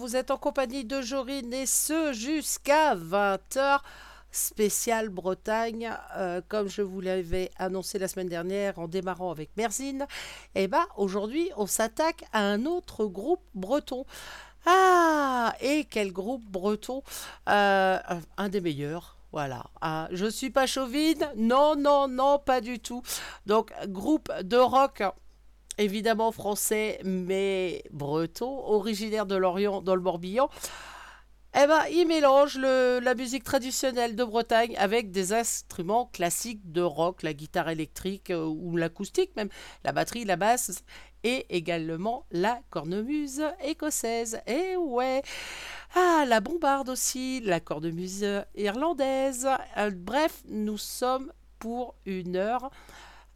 Vous êtes en compagnie de Jorine et ce jusqu'à 20h. Spécial Bretagne, euh, comme je vous l'avais annoncé la semaine dernière en démarrant avec Merzine. Et bah aujourd'hui, on s'attaque à un autre groupe breton. Ah, et quel groupe breton Euh, Un des meilleurs. Voilà. Ah, je suis pas chauvine? Non, non, non, pas du tout. Donc, groupe de rock évidemment français, mais breton, originaire de Lorient dans le Morbihan. Eh ben, il mélange la musique traditionnelle de Bretagne avec des instruments classiques de rock, la guitare électrique euh, ou l'acoustique même, la batterie, la basse et également la cornemuse écossaise. Et ouais, ah, la bombarde aussi, la cornemuse irlandaise. Euh, bref, nous sommes pour une heure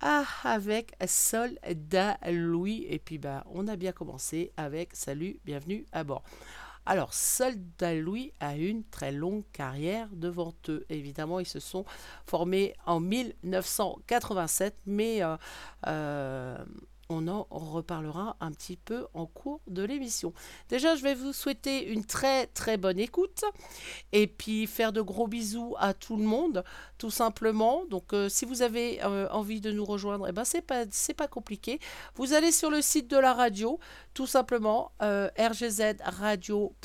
ah, avec Soldat Louis. Et puis, bah, on a bien commencé avec Salut, bienvenue à bord. Alors, Soldat Louis a une très longue carrière devant eux. Évidemment, ils se sont formés en 1987, mais euh, euh, on en reparlera un petit peu en cours de l'émission. Déjà, je vais vous souhaiter une très très bonne écoute et puis faire de gros bisous à tout le monde, tout simplement. Donc, euh, si vous avez euh, envie de nous rejoindre, eh ben c'est pas compliqué. Vous allez sur le site de la radio, tout simplement euh, rgzradio.fr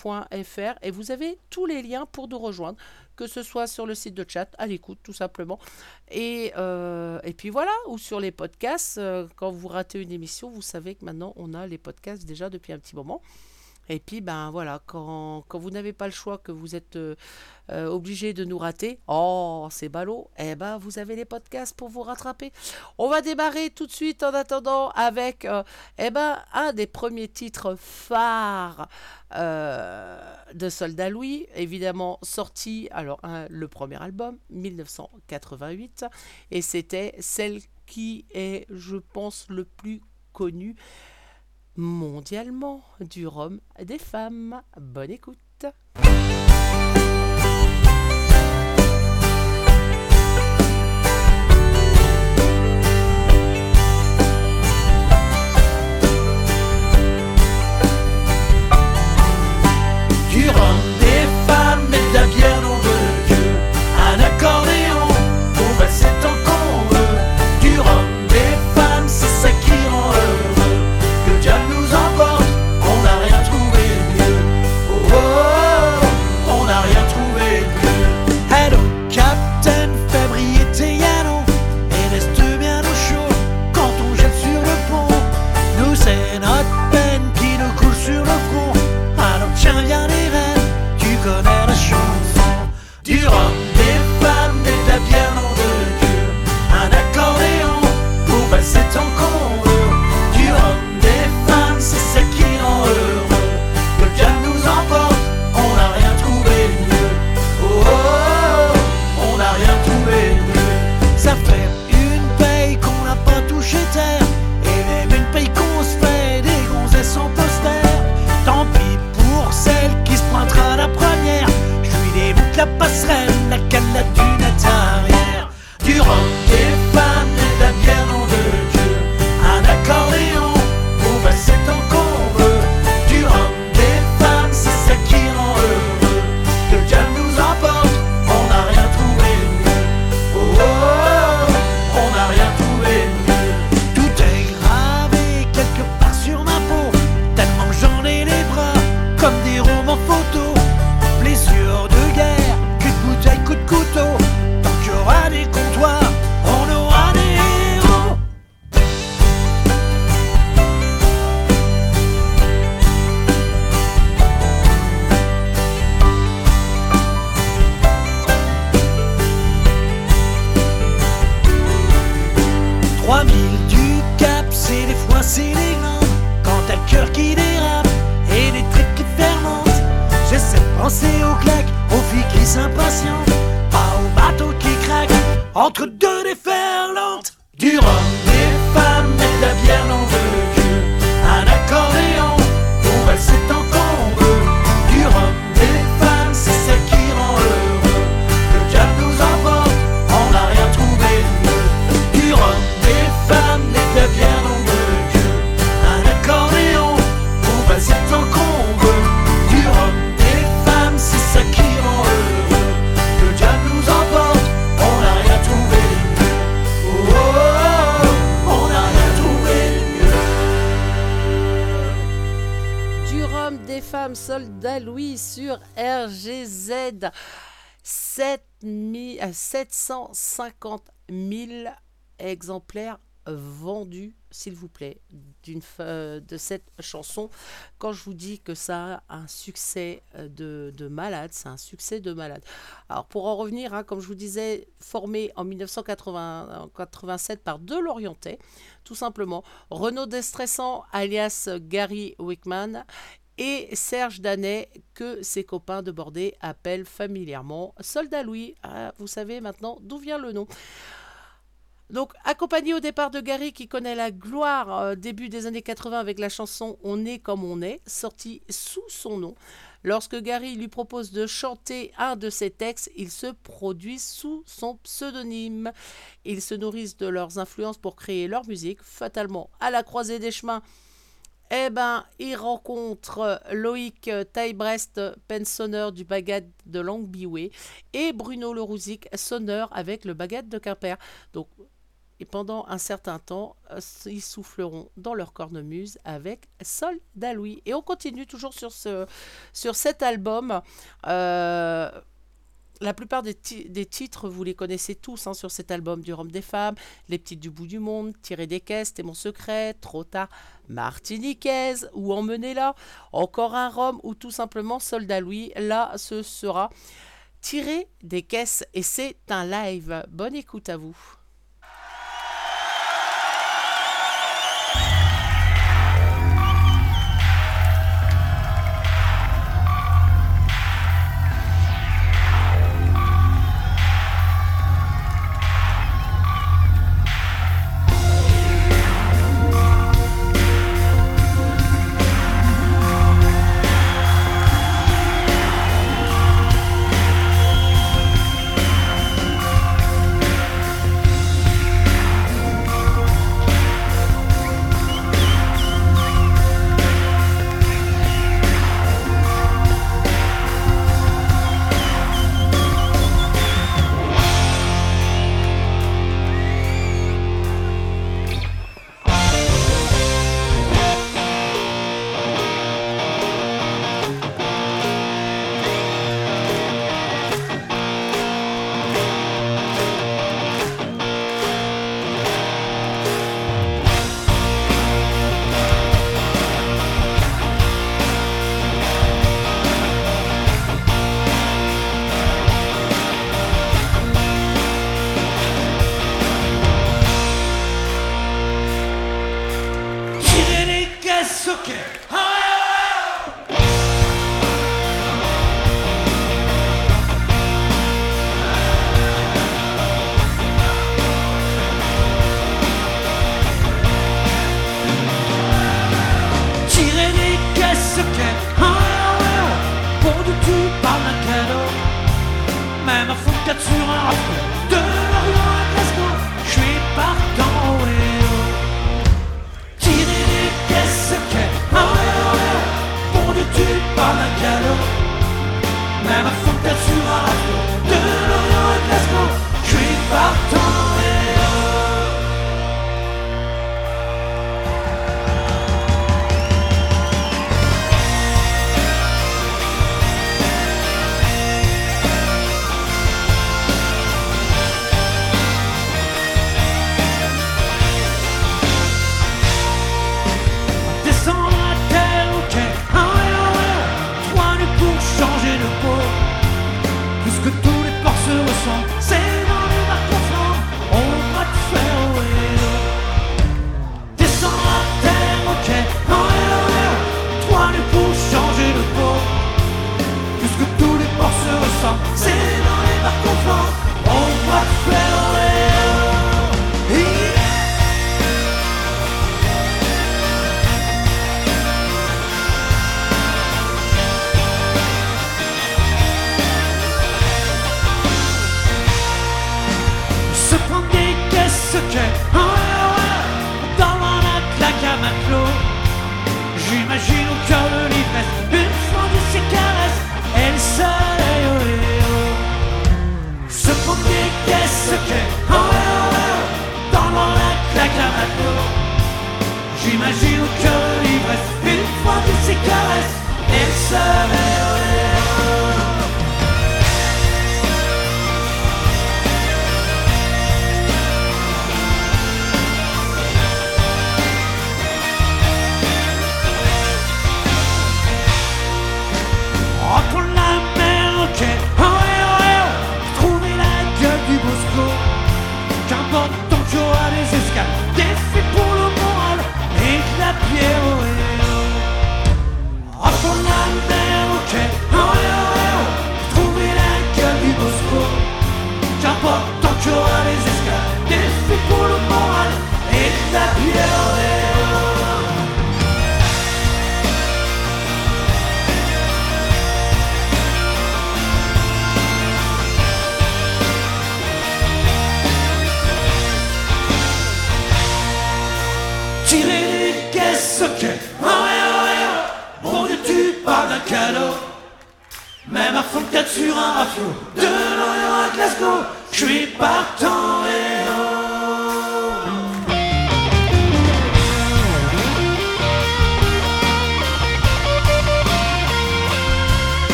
et vous avez tous les liens pour nous rejoindre que ce soit sur le site de chat, à l'écoute tout simplement. Et, euh, et puis voilà, ou sur les podcasts, euh, quand vous ratez une émission, vous savez que maintenant on a les podcasts déjà depuis un petit moment. Et puis, ben voilà, quand, quand vous n'avez pas le choix, que vous êtes euh, euh, obligé de nous rater, oh, c'est ballot, eh ben vous avez les podcasts pour vous rattraper. On va démarrer tout de suite en attendant avec euh, eh ben, un des premiers titres phares de Soldat Louis, évidemment sorti, alors le premier album, 1988, et c'était celle qui est, je pense, le plus connu mondialement du rhum des femmes. Bonne écoute. 750 000 exemplaires vendus, s'il vous plaît, d'une fa- de cette chanson. Quand je vous dis que ça a un succès euh, de, de malade, c'est un succès de malade. Alors pour en revenir, hein, comme je vous disais, formé en 1987 par deux Lorientais, tout simplement, Renaud Destressant alias Gary Wickman et Serge Danet, que ses copains de Bordée appellent familièrement Soldat Louis. Ah, vous savez maintenant d'où vient le nom. Donc, accompagné au départ de Gary, qui connaît la gloire euh, début des années 80 avec la chanson On est comme on est, sortie sous son nom. Lorsque Gary lui propose de chanter un de ses textes, il se produit sous son pseudonyme. Ils se nourrissent de leurs influences pour créer leur musique. Fatalement, à la croisée des chemins, eh ben, il rencontre Loïc Taillebrest, du baguette de Langbiway, et Bruno Lerouzic, sonneur avec le baguette de Quimper. Donc, et pendant un certain temps, euh, ils souffleront dans leur cornemuse avec Sol Louis. Et on continue toujours sur, sur cet album. Euh, la plupart des, titres, vous les connaissez tous hein, sur cet album du Rhum des femmes, Les petites du bout du monde, Tirer des caisses, T'es mon secret, Trop tard, Martiniquaise, ou Emmener là, Encore un Rhum, ou tout simplement Soldat Louis. Là, ce sera Tirer des caisses et c'est un live. Bonne écoute à vous.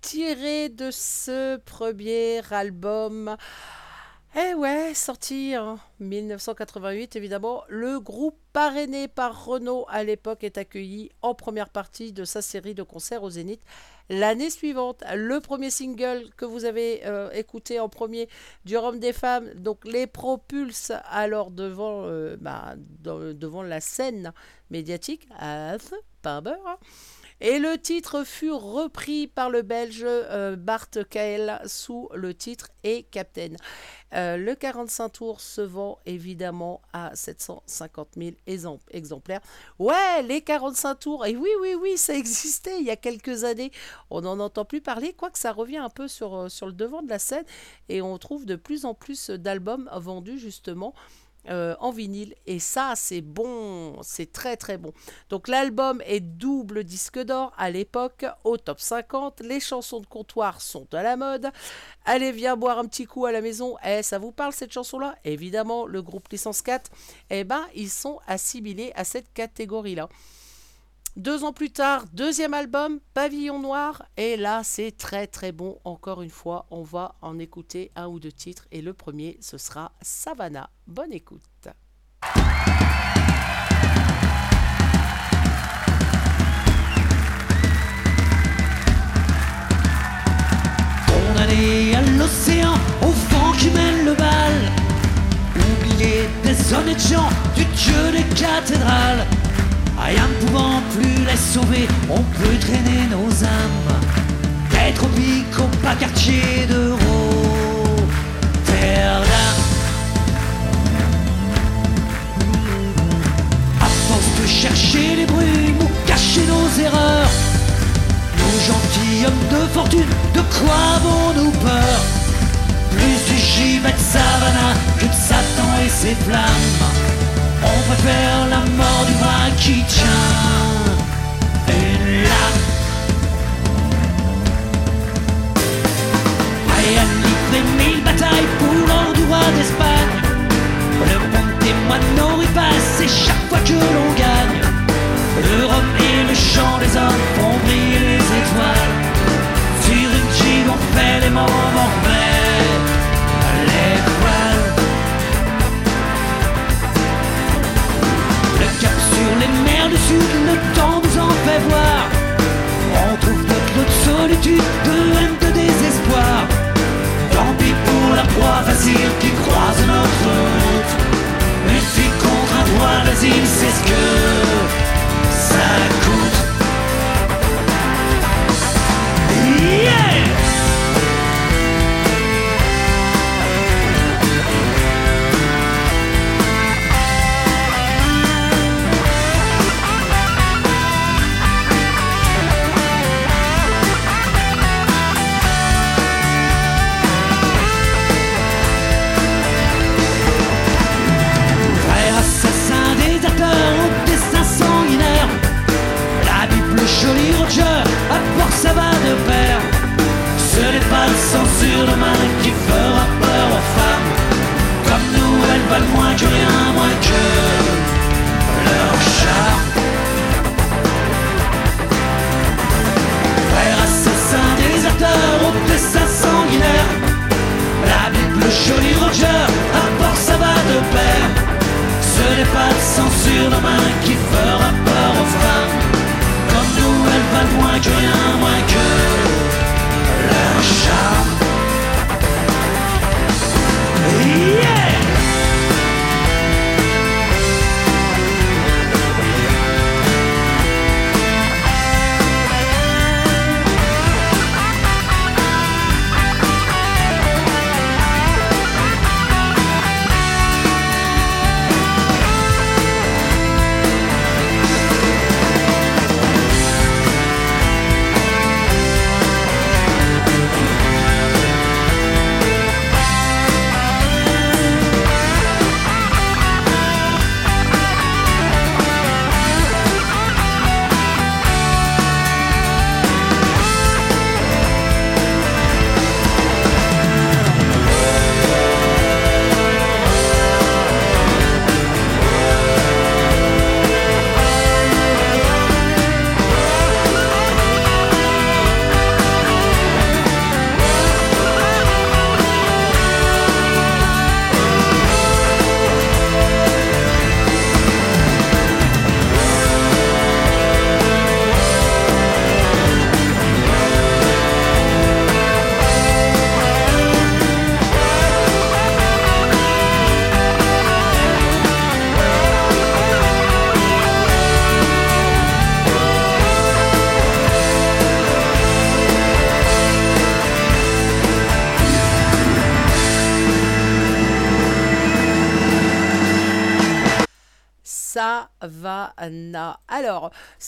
Tiré de ce premier album. Eh ouais, sorti en 1988, évidemment, le groupe parrainé par Renault à l'époque est accueilli en première partie de sa série de concerts au Zénith. L'année suivante, le premier single que vous avez euh, écouté en premier du Rhum des femmes, donc les propulse alors devant, euh, bah, devant la scène médiatique, à pas beurre. hein. Et le titre fut repris par le Belge euh, Bart Kael sous le titre Et Captain. Euh, le 45 tours se vend évidemment à 750 000 exem- exemplaires. Ouais, les 45 tours, et oui, oui, oui, ça existait il y a quelques années. On n'en entend plus parler, quoique ça revient un peu sur, euh, sur le devant de la scène, et on trouve de plus en plus d'albums vendus justement euh, en vinyle. Et ça, c'est bon, c'est très très bon. Donc l'album est double disque d'or à l'époque, au top 50. Les chansons de comptoir sont à la mode. Allez, viens boire un petit coup à la maison. Eh, ça vous parle cette chanson-là? Évidemment, le groupe Licence 4, eh ben, ils sont assimilés à cette catégorie-là. Deux ans plus tard, deuxième album, Pavillon Noir. Et là, c'est très très bon. Encore une fois, on va en écouter un ou deux titres. Et le premier, ce sera Savannah. Bonne écoute. Condamné à l'océan, au vent qui mène le bal. Oublié des honnêtes gens, du dieu des cathédrales. Ne pouvant plus les sauver, on peut traîner nos âmes. Des tropiques au pas quartier de Rotterdam. À force de chercher les brumes ou cacher nos erreurs. Nous gentilshommes de fortune, de quoi avons-nous peur? Plus du gibet de Savannah que de Satan et ses flammes du bras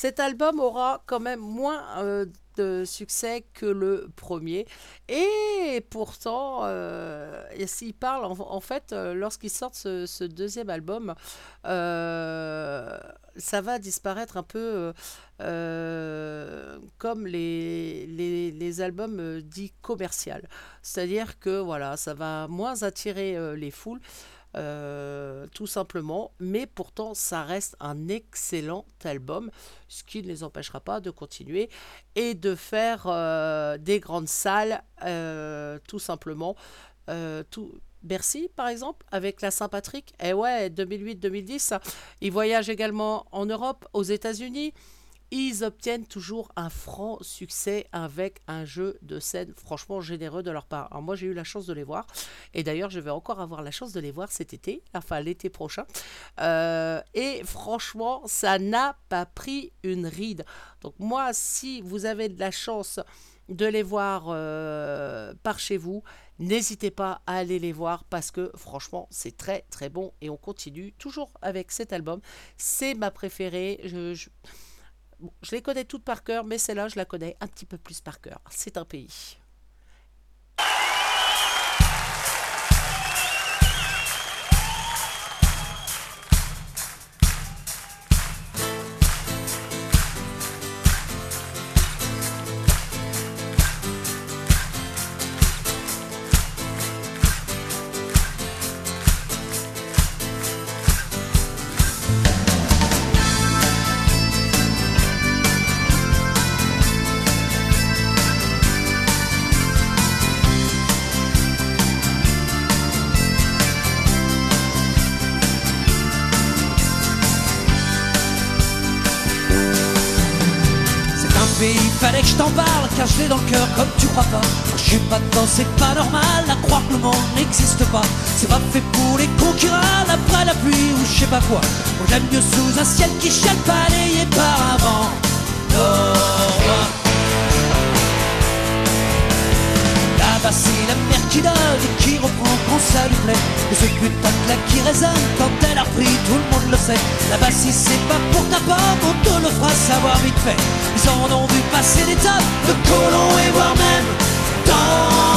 cet album aura quand même moins euh, de succès que le premier. Et pourtant, euh, parle, en, fait, euh, lorsqu'il sort ce, deuxième album, euh, ça va disparaître un peu comme les, les, albums dits commerciaux. C'est-à-dire que voilà, ça va moins attirer les foules. Euh, tout simplement, mais pourtant ça reste un excellent album, ce qui ne les empêchera pas de continuer et de faire euh, des grandes salles, euh, tout simplement. Tout, Bercy, par exemple, avec la Saint-Patrick. Et ouais, 2008-2010. Ils voyagent également en Europe, aux États-Unis. Ils obtiennent toujours un franc succès avec un jeu de scène franchement généreux de leur part. Alors moi j'ai eu la chance de les voir et d'ailleurs je vais encore avoir la chance de les voir cet été, enfin l'été prochain. Euh, et franchement ça n'a pas pris une ride. Donc moi si vous avez de la chance de les voir euh, par chez vous, n'hésitez pas à aller les voir parce que franchement c'est très très bon et on continue toujours avec cet album. C'est ma préférée. Je, je les connais toutes par cœur, mais celle-là je la connais un petit peu plus par cœur. C'est un pays. Moi j'aime mieux sous un ciel qui chiale, balayé par un vent. C'est la mer qui donne et qui reprend quand ça lui plaît. Et ce putain de claque qui résonne quand elle a repris, tout le monde le sait. Là-bas c'est pas pour ta pomme, on te le fera savoir vite fait. Ils en ont vu passer des tonnes de colons et voire même d'anglais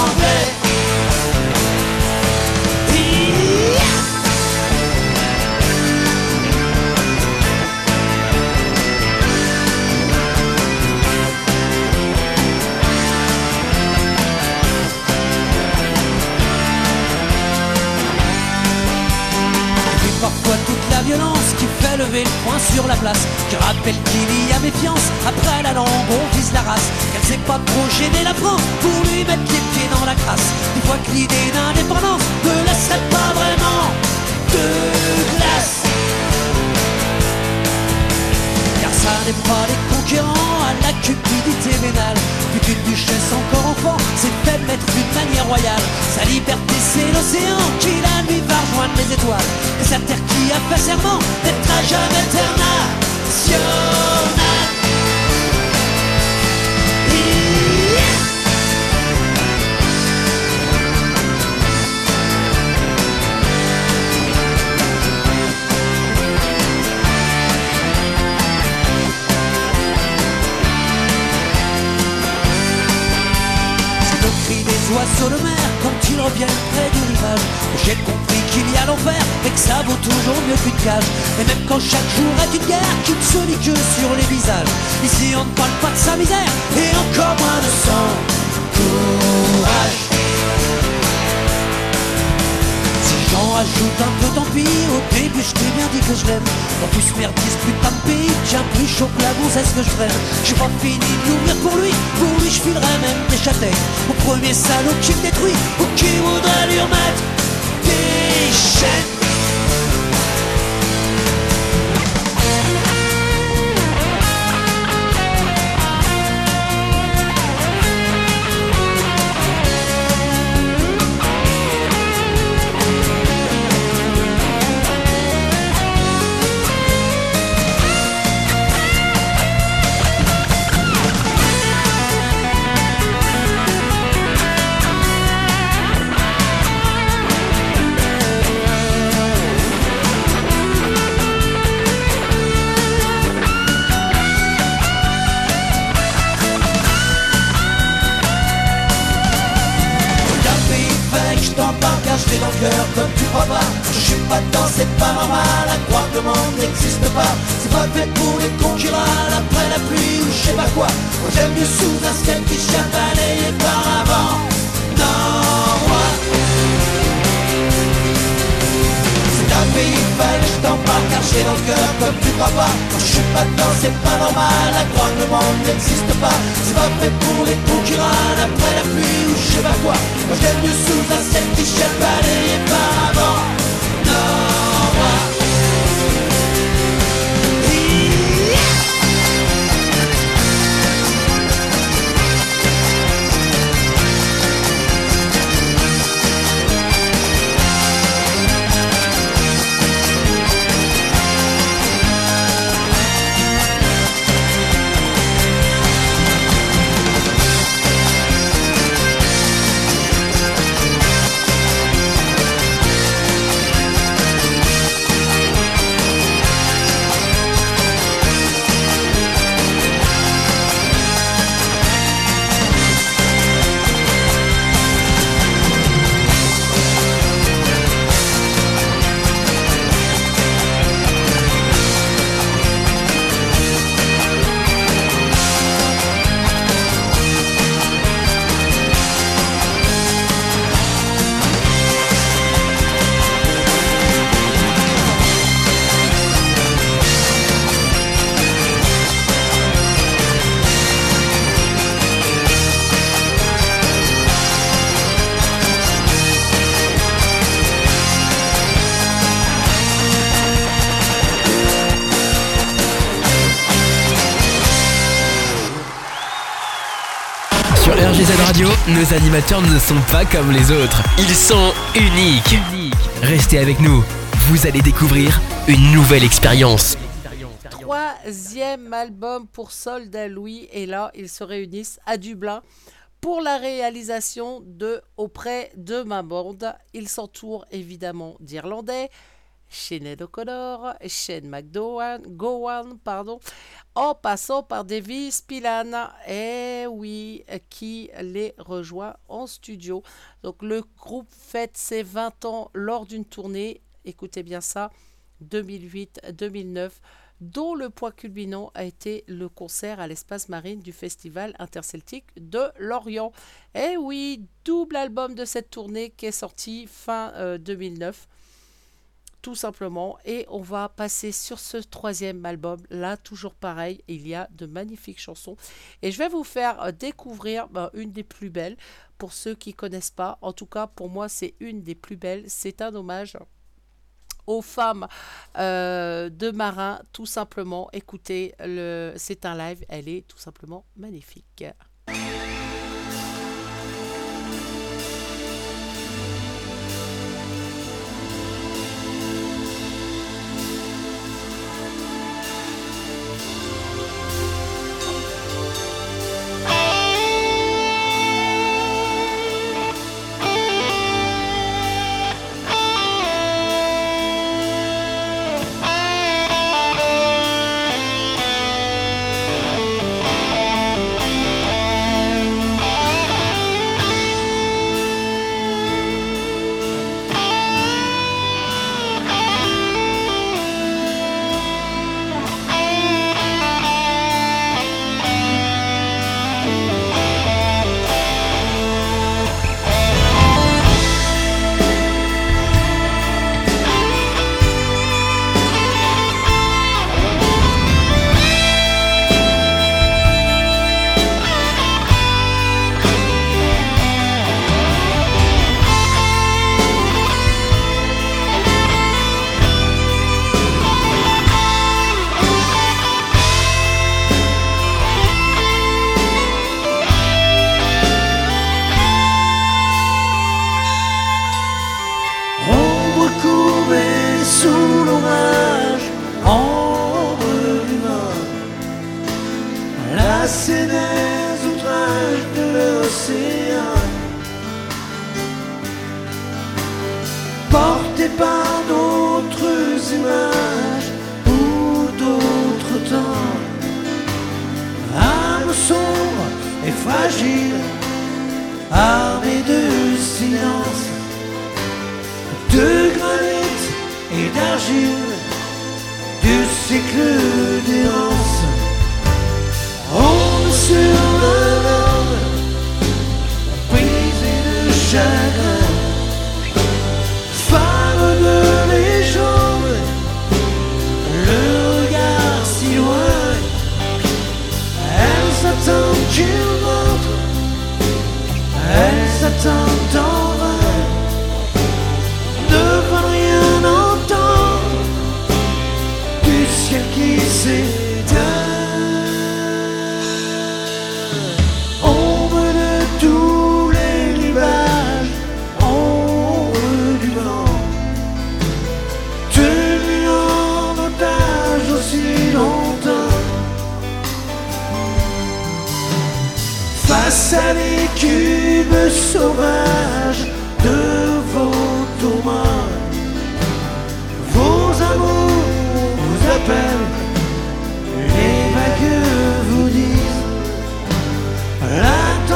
lever le poing sur la place Qui rappelle qu'il y a méfiance. Après la langue on vise la race. Qu'elle sait pas trop gêner la France Pour lui mettre les pieds dans la crasse. Une fois que l'idée d'indépendance Ne laisserait pas vraiment de glace. Car ça n'est pas les la cupidité vénale. Une duchesse encore enfant s'est fait mettre d'une manière royale. Sa liberté c'est l'océan qui la nuit va rejoindre les étoiles. Et sa terre qui a fait serment d'être à jamais internationale. Oiseaux de mer quand ils reviennent près du rivage. J'ai compris qu'il y a l'enfer et que ça vaut toujours mieux qu'une cage. Et même quand chaque jour est une guerre qui ne se lit que sur les visages. Ici on ne parle pas de sa misère et encore moins de son courage. Si j'en rajoute un peu tant pis Au début je t'ai bien dit que je l'aime tout ce merdice putain de pays Tiens plus chaud que la gonzesse que je freine J'ai pas fini de l'ouvrir pour lui Pour lui je filerais même des châtaignes premier salaud qui me détruit Ou qui voudrait lui remettre des chaînes c'est pas normal à croire que le monde n'existe pas. C'est pas fait pour les concurrents après la pluie ou je sais pas quoi. Moi j'aime mieux sous un ciel qui chante balayé par avant. Non, moi. C'est un pays fallait je t'en parle car j'ai dans le cœur comme tu crois pas. Quand je suis pas dedans, c'est pas normal à croire que le monde n'existe pas. C'est pas fait pour les concurrents après la pluie ou je sais pas quoi. Moi j'aime mieux sous un ciel qui chante balayé par avant. Non, Sur RGZ Radio, nos animateurs ne sont pas comme les autres. Ils sont uniques. Restez avec nous. Vous allez découvrir une nouvelle expérience. Troisième album pour Soldat Louis. Et là, ils se réunissent à Dublin pour la réalisation de Auprès de ma bande. Ils s'entourent évidemment d'Irlandais. Sinead O'Connor, Shane McGowan, Gowan, pardon, en passant par Davis Pilan, et oui, qui les rejoint en studio. Donc le groupe fête ses 20 ans lors d'une tournée, écoutez bien ça, 2008-2009, dont le point culminant a été le concert à l'espace marine du Festival interceltique de Lorient. Et oui, double album de cette tournée qui est sorti fin euh, 2009 tout simplement. Et on va passer sur ce troisième album. Là, toujours pareil, il y a de magnifiques chansons. Et je vais vous faire euh, découvrir ben, une des plus belles pour ceux qui connaissent pas. En tout cas, pour moi, c'est une des plus belles. C'est un hommage aux femmes euh, de marins, tout simplement. Écoutez, le... c'est un live, elle est tout simplement magnifique.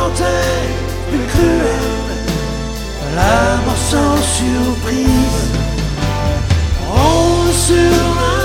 montagne plus cruelle, la mort sans surprise, on sur la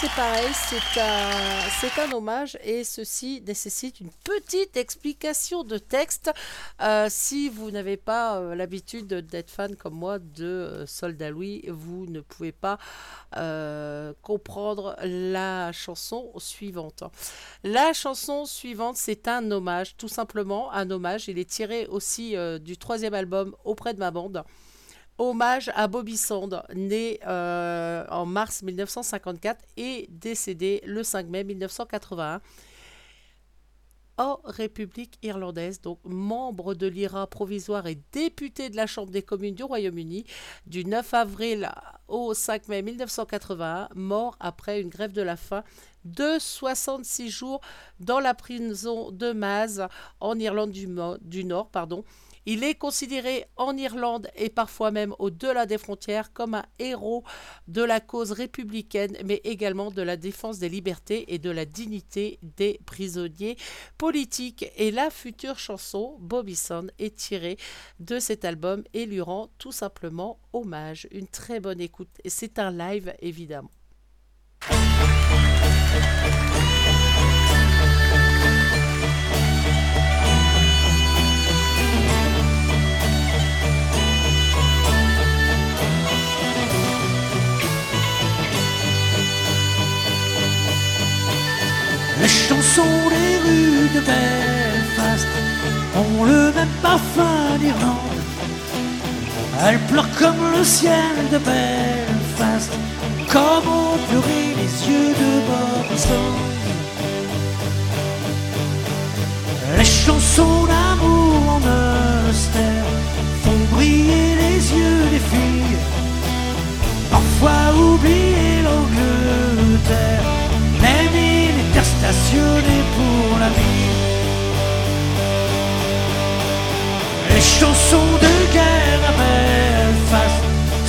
c'est pareil, c'est un, hommage et ceci nécessite une petite explication de texte. Euh, si vous n'avez pas euh, l'habitude d'être fan comme moi de euh, Soldat Louis, vous ne pouvez pas comprendre la chanson suivante. La chanson suivante, c'est un hommage, tout simplement un hommage. Il est tiré aussi du troisième album auprès de ma bande. Hommage à Bobby Sand, né euh, en mars 1954 et décédé le 5 mai 1981 en République irlandaise, donc membre de l'IRA provisoire et député de la Chambre des communes du Royaume-Uni du 9 avril au 5 mai 1981, mort après une grève de la faim de 66 jours dans la prison de Maz en Irlande du, du Nord. Pardon. Il est considéré en Irlande et parfois même au-delà des frontières comme un héros de la cause républicaine, mais également de la défense des libertés et de la dignité des prisonniers politiques. Et la future chanson, Bobby Sand, est tirée de cet album et lui rend tout simplement hommage. Une très bonne écoute. C'est un live, évidemment. Les chansons des rues de Belfast ont le même parfum d'Irlande. Elles pleurent comme le ciel de Belfast, comme ont pleuré les yeux de Boston. Les chansons d'amour en Ulster font briller les yeux des filles, parfois oublier stationné pour la vie. Les chansons de guerre à Belfast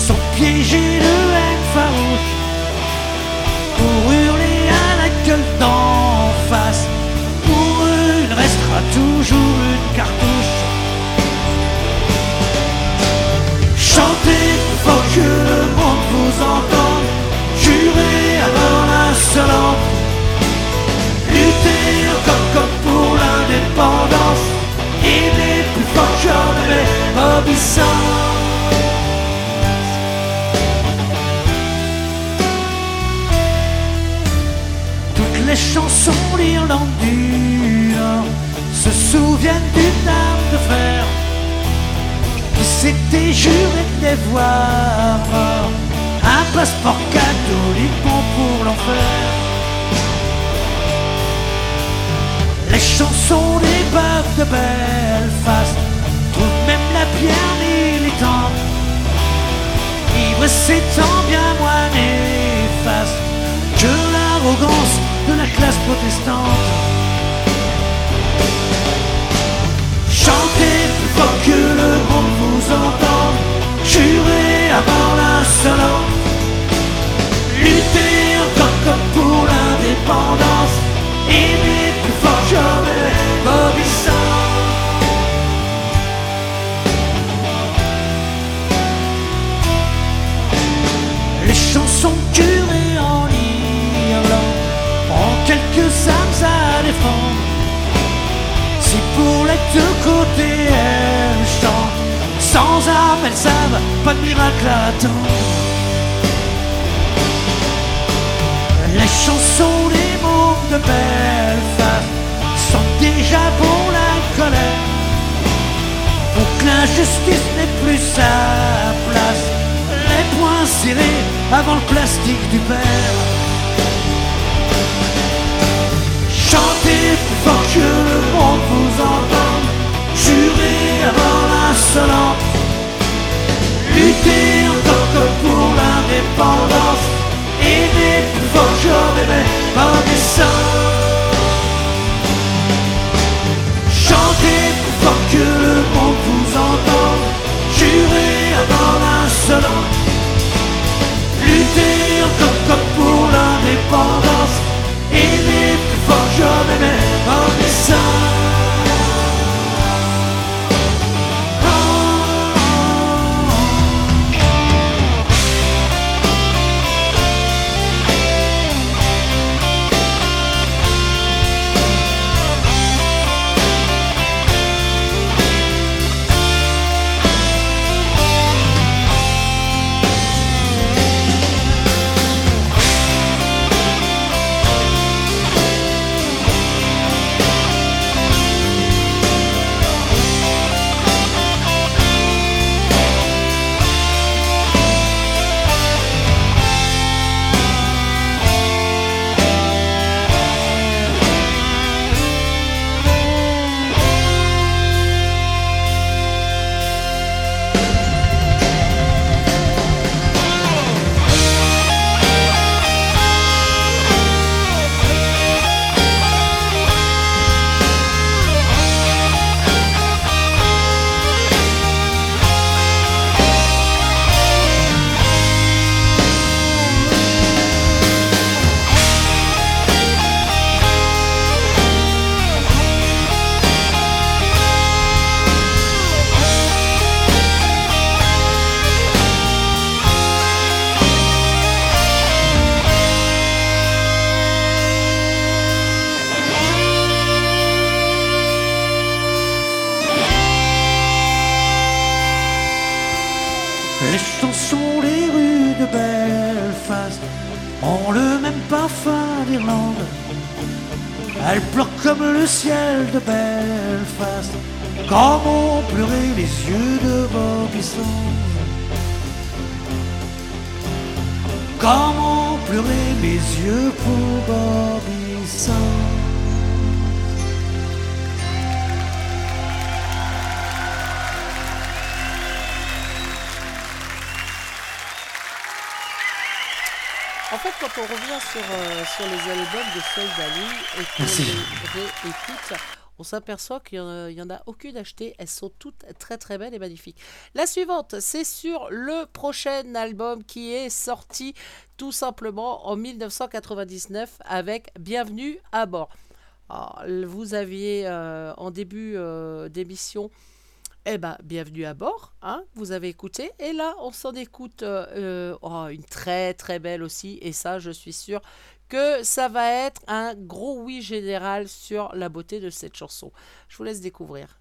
sont piégées de haine farouche l'indépendance, aimez plus fort que jamais. Toutes les chansons d'Irlande du Nord se souviennent d'une dame de fer qui s'était juré de les voir. Un passeport catholique bon pour l'enfer. Les chansons des bœufs de Belfast trouvent même la pierre militante. Ivre s'étant bien moins néfaste que l'arrogance de la classe protestante. Chantez plus fort que le monde vous entende, jurez avant l'insolence. Luttez encore comme pour l'indépendance, aimez plus fort que Les chansons curées en Irlande ont quelques âmes à défendre. Si pour les deux côtés elles chantent, sans âme elles savent pas de miracle à attendre. Les chansons des mots de Belfast sont déjà pour la colère. Pour que l'injustice n'ait plus sa place, les poings serrés avant le plastique du père. Chantez plus fort que le monde vous entende, jurez avant l'insolence. Luttez encore comme pour l'indépendance, aimez plus fort que jamais Bobby Fort que le vous entende, jurez avant l'insolence. Luttez encore comme pour l'indépendance, sur, euh, sur les albums de Soul Valley et qu'on les réécoute, on s'aperçoit qu'il n'y en a aucune achetée. Elles sont toutes très très belles et magnifiques. La suivante, c'est sur le prochain album qui est sorti tout simplement en 1999 avec Bienvenue à bord. Alors, vous aviez euh, en début euh, d'émission eh ben, bienvenue à bord, hein, vous avez écouté. Et là, on s'en écoute euh, euh, oh, une très très belle aussi. Et ça, je suis sûre que ça va être un gros oui général sur la beauté de cette chanson. Je vous laisse découvrir.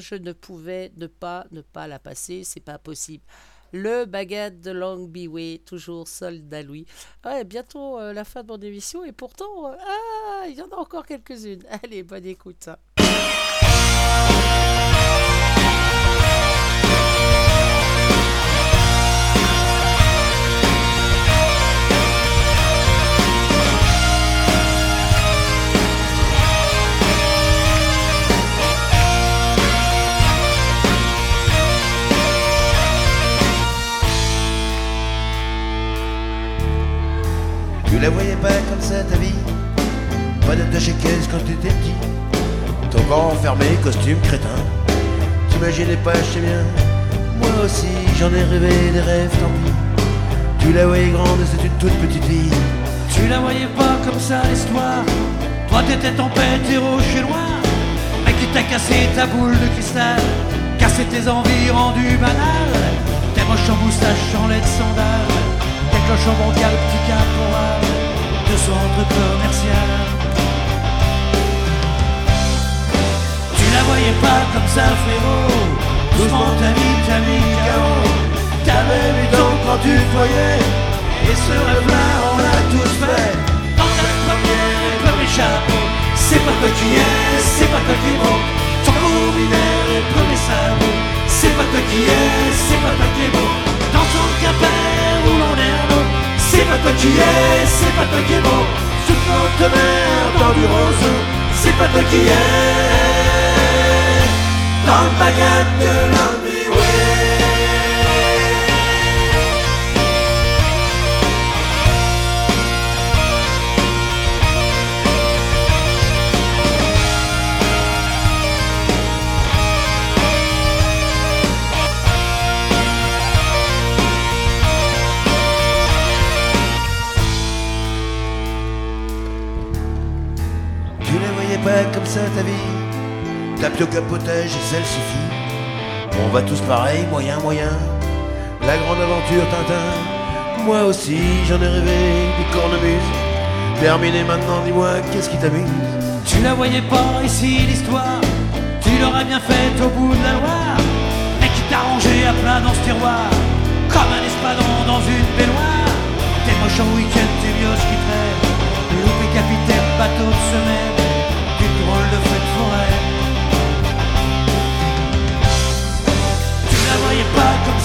Je ne pouvais ne pas ne pas la passer, c'est pas possible. Le baguette de Long Biway, toujours soldat Louis. Ouais, bientôt euh, la fin de mon émission et pourtant, euh, ah, il y en a encore quelques-unes. Allez, bonne écoute. La voyais pas comme ça ta vie. Pas de chez caisse quand t'étais petit. Ton corps enfermé, costume crétin. T'imaginais pas, je sais bien. Moi aussi j'en ai rêvé des rêves, tant pis. Tu la voyais grande, c'est une toute petite fille Tu la voyais pas comme ça l'histoire. Toi t'étais tempête et rouge et noir Mais qui t'a cassé ta boule de cristal? Cassé tes envies rendues banales. Tes moches en moustache en lait de sandales Tes cloches en petit caporal centre commercial. Tu la voyais pas comme ça frérot. Doucement ta vie, ta vie KO T'avais huit ans quand tu voyais. Et ce rêve-là on l'a tous fait. Dans ta première et premier chapeau. C'est pas toi qui es, c'est pas toi qui monte Ton combinaire et premier sabot. C'est pas toi qui es, c'est pas toi qui beau Dans ton capère où l'on est autre C'est pas toi qui es, c'est pas toi qui est beau. Sous notre mer dans du roseau C'est pas toi qui es. Dans le baguette de l'ennui ta vie. Tapis au capotage et ça le suffit. On va tous pareil, moyen, moyen. La grande aventure Tintin. Moi aussi j'en ai rêvé des cornemuses. Terminé maintenant, dis-moi, qu'est-ce qui t'amuse? Tu la voyais pas ici l'histoire. Tu l'aurais bien faite au bout de la Loire Mais qui t'a rangé à plat dans ce tiroir? Comme un espadon dans une baignoire. T'es moche en week-end,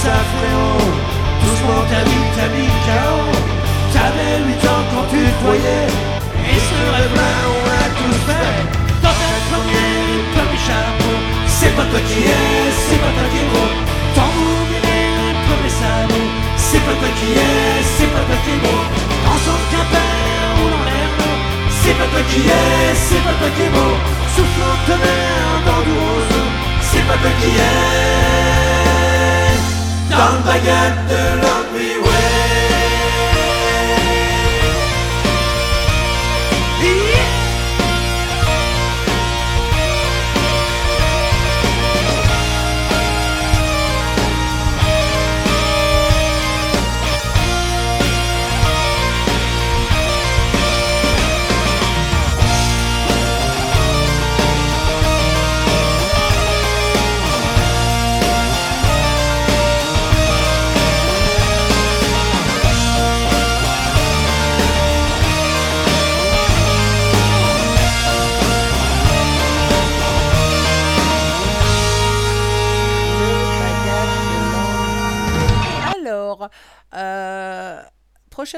ça frérot Doucement ta vie KO T'avais 8 ans quand tu te voyais. Et ce rêve-là on l'a tous fait. Dans ta première premier chapeau. C'est pas toi qui es, c'est pas toi qui est beau. Mobilier et premier sabot C'est pas toi qui es, c'est pas toi qui est beau. Dans son quimper ou dans l'air C'est pas toi qui es, c'est pas toi qui est beau. Soufflant tonnerre dans du C'est pas toi qui es Dans baguette de l'ennui,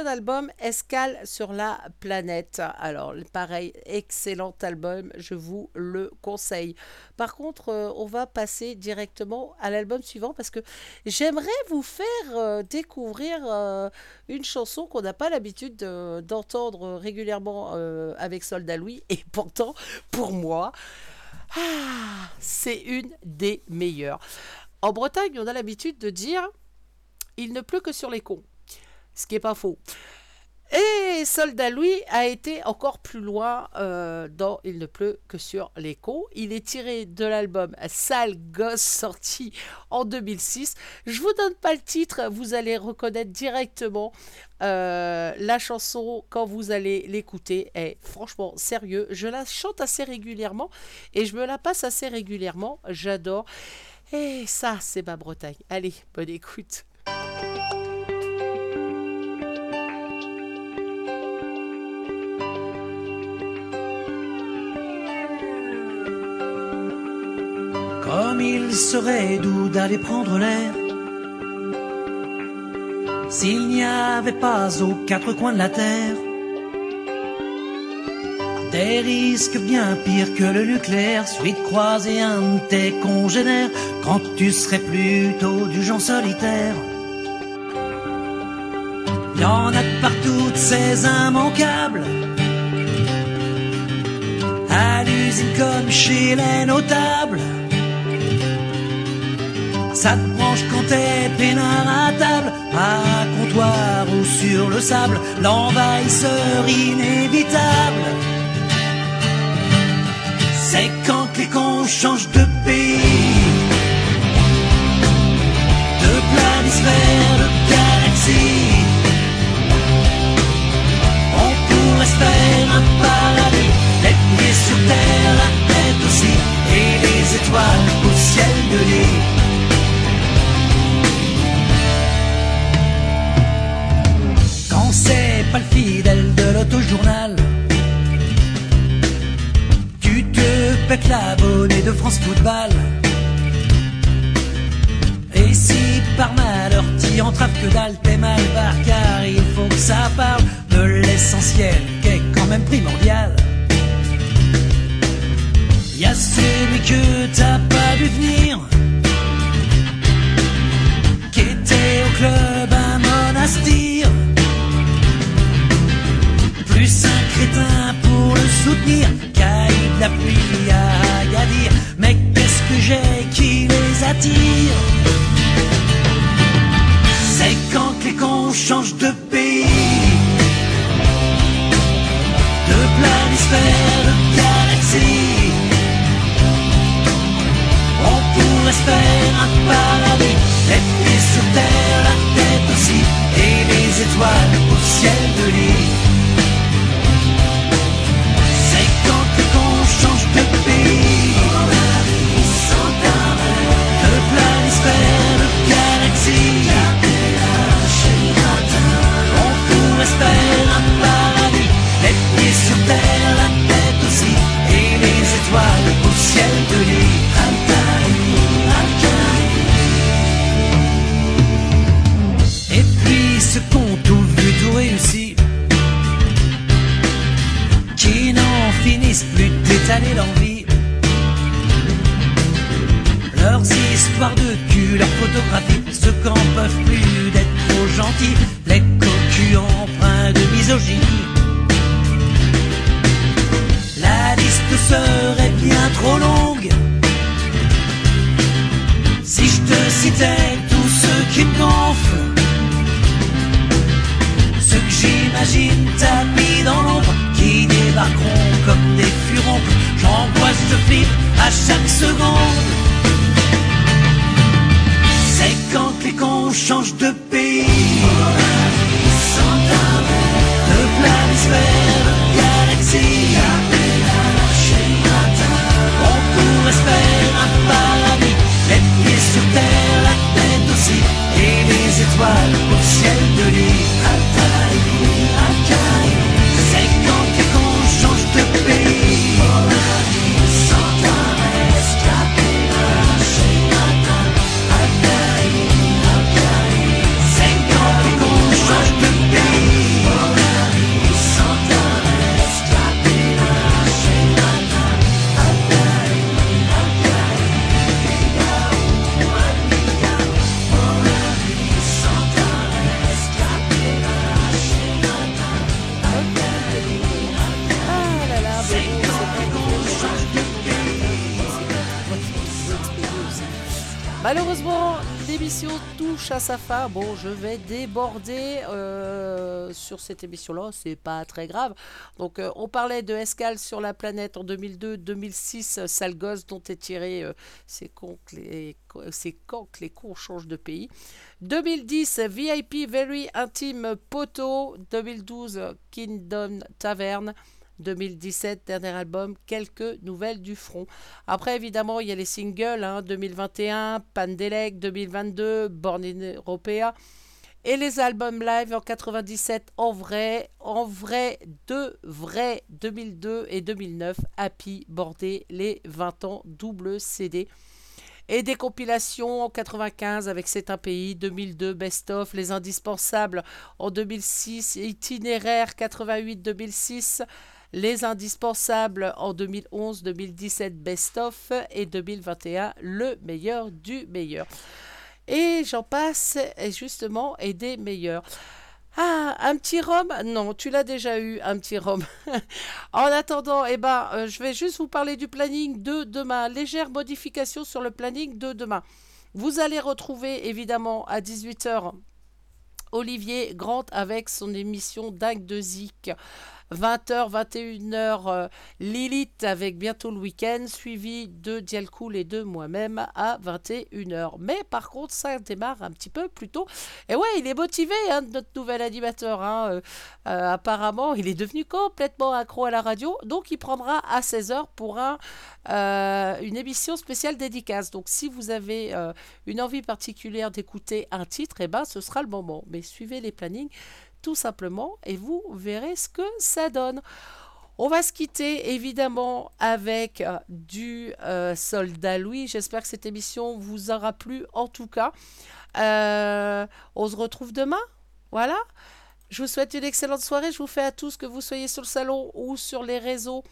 album, Escale sur la planète. Alors, pareil, excellent album, je vous le conseille. Par contre, euh, on va passer directement à l'album suivant parce que j'aimerais vous faire euh, découvrir euh, une chanson qu'on n'a pas l'habitude de- d'entendre régulièrement avec Soldat Louis. Et pourtant, pour moi, ah, c'est une des meilleures. En Bretagne, on a l'habitude de dire il ne pleut que sur les cons. Ce qui n'est pas faux. Et Soldat Louis a été encore plus loin euh, dans Il ne pleut que sur l'écho. Il est tiré de l'album Sale Gosse sorti en 2006. Je vous donne pas le titre, vous allez reconnaître directement euh, la chanson quand vous allez l'écouter. Est franchement sérieux. Je la chante assez régulièrement et je me la passe assez régulièrement. J'adore. Et ça, c'est ma Bretagne. Allez, bonne écoute. Il serait doux d'aller prendre l'air. S'il n'y avait pas aux quatre coins de la terre Des risques bien pires que le nucléaire Suite croiser un de tes congénères Quand tu serais plutôt du genre solitaire. Y en a de partout ces immanquables À l'usine comme chez les notables ça te branche quand t'es peinard à table, à comptoir ou sur le sable, l'envahisseur inévitable. C'est quand les cons changent de pays, de planisphère, de galaxie. On pourrait se faire un paradis, les pieds sur terre, la tête aussi, et les étoiles au ciel de lit. Pas le fidèle de l'autojournal. Tu te pètes l'abonné de France Football. Et si par malheur t'y entraves que dalle T'es mal barre car il faut que ça parle De l'essentiel qui est quand même primordial. Y'a celui que t'as pas vu venir Qui était au club Bon, je vais déborder euh, sur cette émission-là, c'est pas très grave. Donc, euh, on parlait de Escale sur la planète en 2002-2006, sale gosse dont est tiré euh, c'est con que les, les cons changent de pays. 2010, VIP Very Intime Poto. 2012, Kingdom Tavern. 2017, dernier album, quelques nouvelles du front. Après, évidemment, il y a les singles, hein, 2021, Pandelec, 2022, Born in Europea, et les albums live en 97, en vrai, en vrai, deux vrais, 2002 et 2009, Happy, bordé les 20 ans, double CD. Et des compilations en 95 avec C'est un pays, 2002 Best of, Les Indispensables en 2006, Itinéraire 88-2006, Les Indispensables en 2011, 2017 Best of et 2021 Le meilleur du meilleur. Et j'en passe justement et des meilleurs. Ah, un petit rhum? Non, tu l'as déjà eu, un petit rhum. en attendant, eh ben, euh, je vais juste vous parler du planning de demain. Légère modification sur le planning de demain. Vous allez retrouver évidemment à 18h Olivier Grant avec son émission Dingue de Zik. 20h, 21h, euh, Lilith avec bientôt le week-end, suivi de Dialcool et de moi-même à 21h. Mais par contre, ça démarre un petit peu plus tôt. Et ouais, il est motivé, hein, notre nouvel animateur. hein, euh, euh, apparemment, il est devenu complètement accro à la radio. Donc, il prendra à 16h pour un, une émission spéciale dédicace. Donc, si vous avez une envie particulière d'écouter un titre, eh ben, ce sera le moment. Mais suivez les plannings simplement et vous verrez ce que ça donne. On va se quitter évidemment avec euh, du euh, Soldat Louis. J'espère que cette émission vous aura plu en tout cas. Euh, on se retrouve demain. Voilà. Je vous souhaite une excellente soirée. Je vous fais à tous que vous soyez sur le salon ou sur les réseaux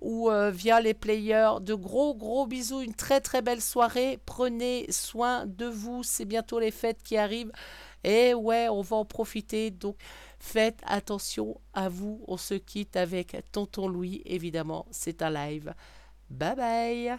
ou via les players. De gros gros bisous. Une très très belle soirée. Prenez soin de vous. C'est bientôt les fêtes qui arrivent. Et ouais, on va en profiter. Donc, faites attention à vous. On se quitte avec Tonton Louis, évidemment. C'est un live. Bye bye.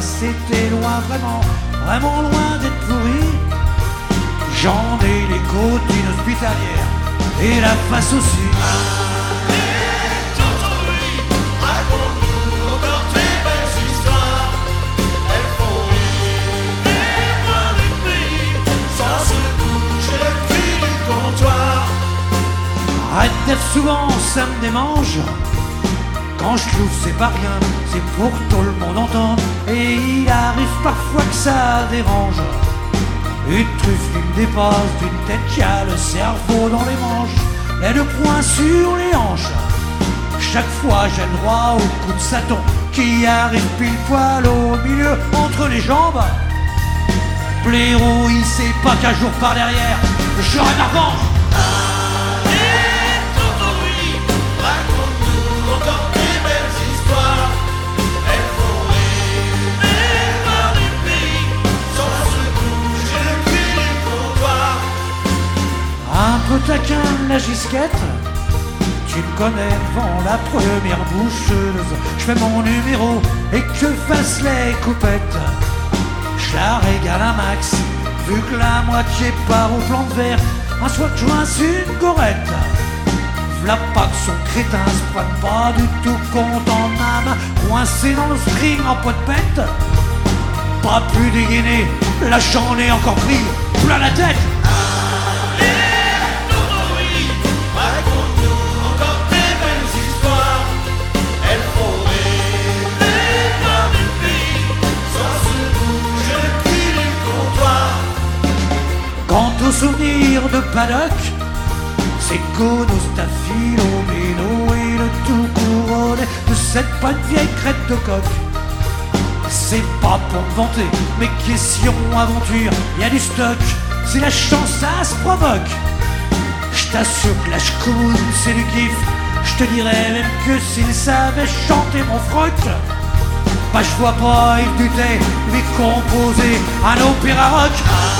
C'était loin vraiment, vraiment loin d'être pourri J'en ai les côtes d'une hospitalière et la face aussi Tonton Louis, raconte-nous tes belles histoires. Elles font rêver voir du pays, sans se bouger le cul du comptoir. Arrête d'être souvent, ça me démange. Quand je trouve c'est pas rien, c'est pour tout le monde entendre. Et il arrive parfois que ça dérange. Une truffe qui me dépasse d'une tête qui a le cerveau dans les manches. Et le poing sur les hanches. Chaque fois j'ai le droit au coup de Satan qui arrive pile poil au milieu entre les jambes. Blaireau, il sait pas qu'un jour par derrière, j'aurai ma revanche. Peu taquin, la gisquette. Tu me connais devant la première boucheuse. Je fais mon numéro et que fassent les coupettes. Je la régale un max, vu que la moitié part au plan de verre. Un soir joins une gorette. V'là pas que son crétin se prenne pas du tout de ma main, coincé dans le string en poids de pète. Pas plus dégainé, là j'en ai encore pris plein la tête. Aux souvenirs de Paddock, c'est Gono, Staphilo, Méno et le tout couronné de cette bonne vieille crête de coq. C'est pas pour me vanter, mais question aventure, y a du stock, si la chance ça se provoque. Je que la ch'coune, c'est du kiff, je te dirais même que s'il savait chanter mon froc, bah je vois pas Yves Dutet lui composer un opéra rock.